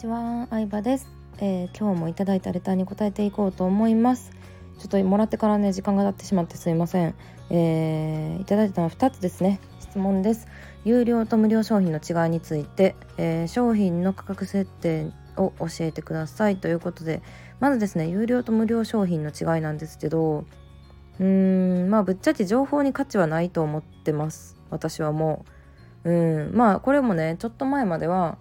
ちは、相葉です、えー、今日もいただいたレターに答えていこうと思います。ちょっともらってからね時間が経ってしまってすいません、えー、いただいたのは2つですね。質問です。有料と無料商品の違いについて、えー、商品の価格設定を教えてください。ということでまずですね有料と無料商品の違いなんですけどうーんまあぶっちゃけ情報に価値はないと思ってます。私はもう。うんまあこれもねちょっと前までは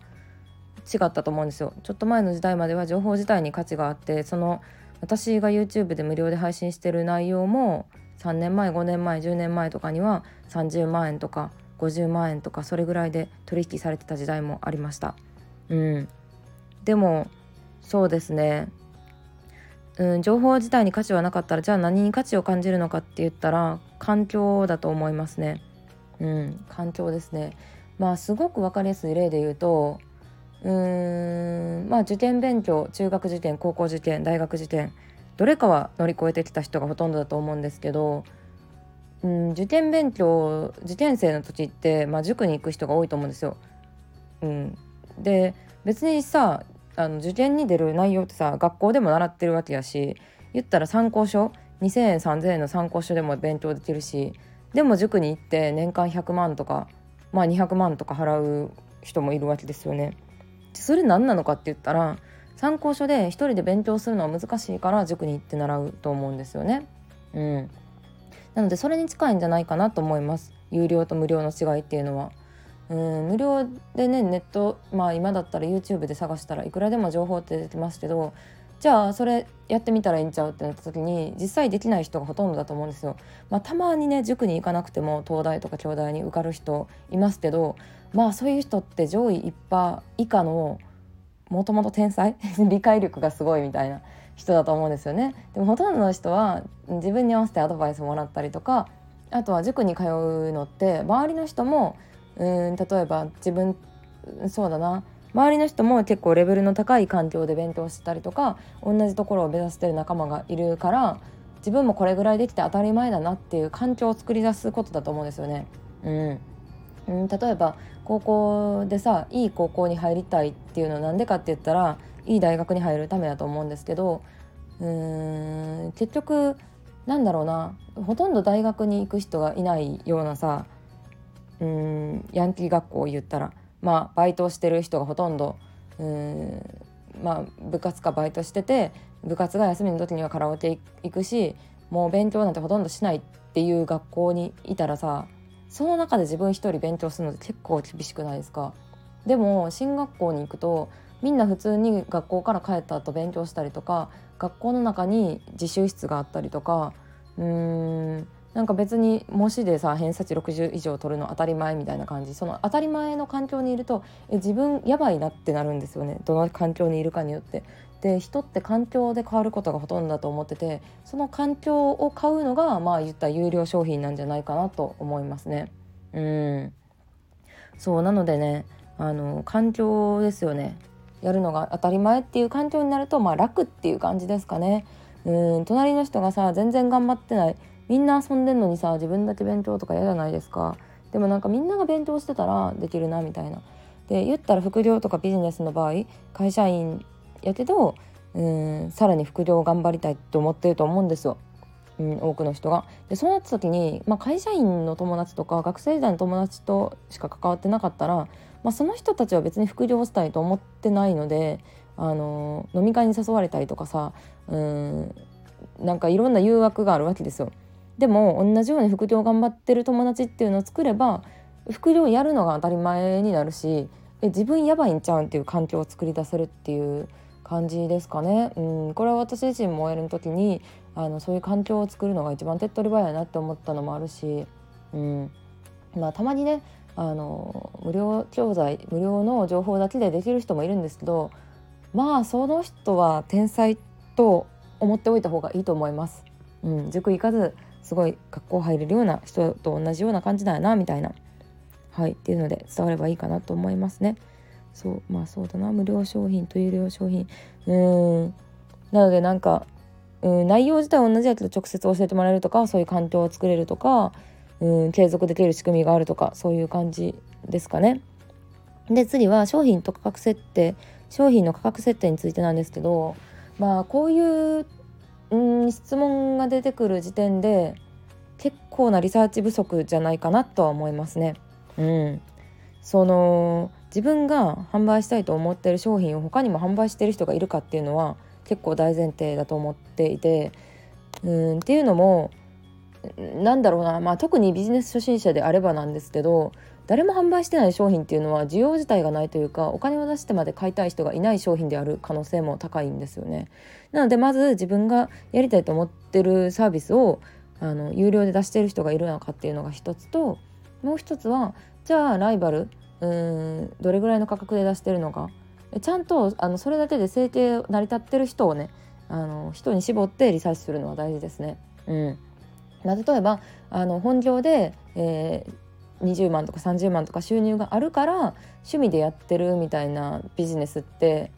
違ったと思うんですよちょっと前の時代までは情報自体に価値があってその私が YouTube で無料で配信してる内容も3年前5年前10年前とかには30万円とか50万円とかそれぐらいで取引されてた時代もありましたうんでもそうですねうん、情報自体に価値はなかったらじゃあ何に価値を感じるのかって言ったら環境だと思いますね。うん、環境ですね。まあすごく分かりやすい例で言うとうんまあ受験勉強中学受験高校受験大学受験どれかは乗り越えてきた人がほとんどだと思うんですけど、うん、受験勉強受験生の時って、まあ、塾に行く人が多いと思うんですよ。うん、で別にさあの受験に出る内容ってさ学校でも習ってるわけやし言ったら参考書2,000円3,000円の参考書でも勉強できるしでも塾に行って年間100万とかまあ200万とか払う人もいるわけですよね。それ何なのかって言ったら参考書で一人で勉強するのは難しいから塾に行って習うと思うんですよね。うん、なのでそれに近いんじゃないかなと思います有料と無料の違いっていうのは。うん無料でねネットまあ今だったら YouTube で探したらいくらでも情報って出てますけどじゃあそれやってみたらいいんちゃうってなった時に実際できない人がほとんどだと思うんですよ。まあ、たまにね塾に行かなくても東大とか京大に受かる人いますけどまあそういう人って上位1%以下のもともと天才？理解力がすごいみたいな人だと思うんですよね。でもほとんどの人は自分に合わせてアドバイスもらったりとかあとは塾に通うのって周りの人もうん例えば自分そうだな周りの人も結構レベルの高い環境で勉強したりとか同じところを目指してる仲間がいるから自分もこれぐらいできて当たり前だなっていう環境を作り出すことだと思うんですよね。うん、うん、例えば高校でさいい高校に入りたいっていうのは何でかって言ったらいい大学に入るためだと思うんですけどうーん結局なんだろうなほとんど大学に行く人がいないようなさうんヤンキー学校を言ったらまあバイトをしてる人がほとんどうんまあ部活かバイトしてて部活が休みの時にはカラオケ行くしもう勉強なんてほとんどしないっていう学校にいたらさその中で自分一人勉強するのって結構厳しくないですか？でも進学校に行くとみんな普通に学校から帰った後勉強したりとか学校の中に自習室があったりとかうーんなんか別に模試でさ偏差値60以上取るの当たり前みたいな感じ。その当たり前の環境にいるとえ自分やばいなってなるんですよね。どの環境にいるかによって。で人って環境で変わることがほとんどだと思っててその環境を買うのがまあ言った有料商品なんじゃないかなと思いますね。うん。そうなのでねあの環境ですよね。やるのが当たり前っていう環境になるとまあ楽っていう感じですかね。うん。隣の人がさ全然頑張ってない。みんな遊んでんのにさ自分だけ勉強とか嫌じゃないですか。でもなんかみんなが勉強してたらできるなみたいな。で言ったら副業とかビジネスの場合会社員やけどうんさらに副業を頑張りたいって思ってると思うんですよ、うん、多くの人が。でそうなった時に、まあ、会社員の友達とか学生時代の友達としか関わってなかったら、まあ、その人たちは別に副業したいと思ってないのであの飲み会に誘われたりとかさうんなんかいろんな誘惑があるわけですよ。でも同じように副業頑張ってる友達っていうのを作れば副業やるのが当たり前になるしえ自分やばいんちゃうんっていう環境を作り出せるっていう感じですかね。うん、これは私自身もやる時にあのそういう環境を作るのが一番手っ取り早いなって思ったのもあるし、うんまあ、たまにねあの無料教材無料の情報だけでできる人もいるんですけどまあその人は天才と思っておいた方がいいと思います。うん、塾行かずすごい学校入れるような人と同じような感じだよなみたいなはいっていうので伝わればいいかなと思いますね。そうまあそうだな。無料商品と有料商品。うん。なのでなんかうん内容自体同じやけど直接教えてもらえるとかそういう環境を作れるとかうん継続できる仕組みがあるとかそういう感じですかね。で次は商品と価格設定。商品の価格設定についてなんですけどまあこういううん質問が出てくる時点で結構なリサーチ不足じゃないかなとは思いますね。うん、その自分が販売したいと思ってる商品を他にも販売してる人がいるかっていうのは結構大前提だと思っていてうんっていうのもなんだろうな、まあ、特にビジネス初心者であればなんですけど誰も販売してない商品っていうのは需要自体がないというかお金を出してまで買いたい人がいない商品である可能性も高いんですよね。なのでまず自分がやりたいと思ってるサービスをあの有料で出してる人がいるのかっていうのが一つともう一つはじゃあライバルうんどれぐらいの価格で出してるのかちゃんとあのそれだけで生計成り立ってる人をねあの人に絞ってリサーチするのは大事ですね。うん、例えばあの本業で、えー、20万とか30万とか収入があるから趣味でやってるみたいなビジネスって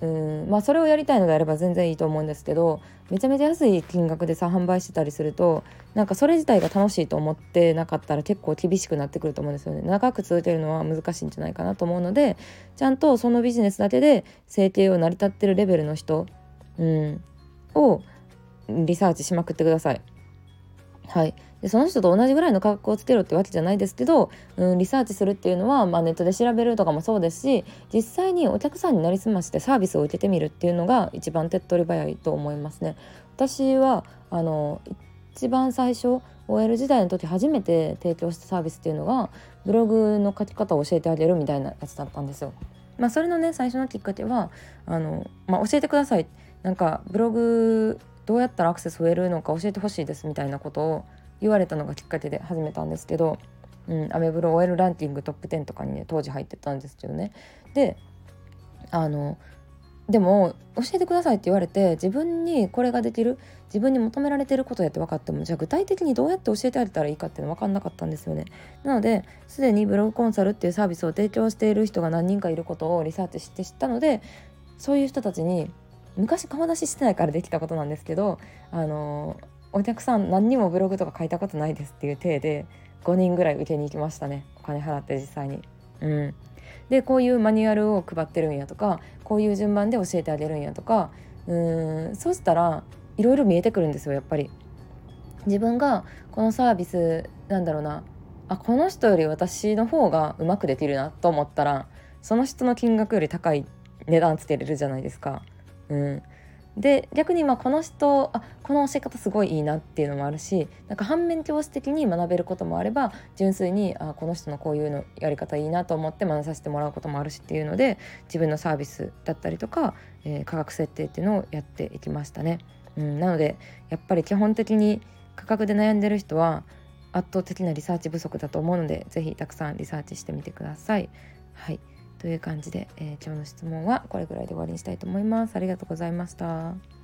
うんまあそれをやりたいのであれば全然いいと思うんですけどめちゃめちゃ安い金額でさ販売してたりするとなんかそれ自体が楽しいと思ってなかったら結構厳しくなってくると思うんですよね長く続けるのは難しいんじゃないかなと思うのでちゃんとそのビジネスだけで生計を成り立ってるレベルの人、うん、をリサーチしまくってください。はい、でその人と同じぐらいの価格をつけろってわけじゃないですけど、うん、リサーチするっていうのは、まあ、ネットで調べるとかもそうですし実際にお客さんになりすましてサービスを受けてみるっていうのが一番手っ取り早いと思いますね。私はあの一番最初 OL 時代の時初めて提供したサービスっていうのがブログの書き方を教えてあげるみたいなやつだったんですよ。まあ、それのね最初のきっかけはあの、まあ、教えてくださいなんかブログどうやったらアクセス増えるのか教えてほしいですみたいなことを言われたのがきっかけで始めたんですけど、うん、アメブロ OL ランキングトップ10とかにね当時入ってたんですけどね。であのでも教えてくださいって言われて自分にこれができる自分に求められてることやって分かってもじゃあ具体的にどうやって教えてあげたらいいかっていうの分かんなかったんですよね。なのですでにブログコンサルっていうサービスを提供している人が何人かいることをリサーチして知ったのでそういう人たちに昔顔出ししてないからできたことなんですけどあのお客さん何にもブログとか書いたことないですっていう体で5人ぐらい受けに行きましたねお金払って実際に。うん、でこういうマニュアルを配ってるんやとかこういう順番で教えてあげるんやとかうんそうしたらいろいろ見えてくるんですよやっぱり。自分がこのサービスなんだろうなあこの人より私の方がうまくできるなと思ったらその人の金額より高い値段つけれるじゃないですか。うん、で逆にまあこの人あこの教え方すごいいいなっていうのもあるしなんか反面教師的に学べることもあれば純粋にあこの人のこういうのやり方いいなと思って学させてもらうこともあるしっていうので自分のサービスだったりとか、えー、価格設定っていうのをやっていきましたね。うん、なのでやっぱり基本的に価格で悩んでる人は圧倒的なリサーチ不足だと思うので是非たくさんリサーチしてみてください。はいという感じで、えー、今日の質問はこれぐらいで終わりにしたいと思います。ありがとうございました。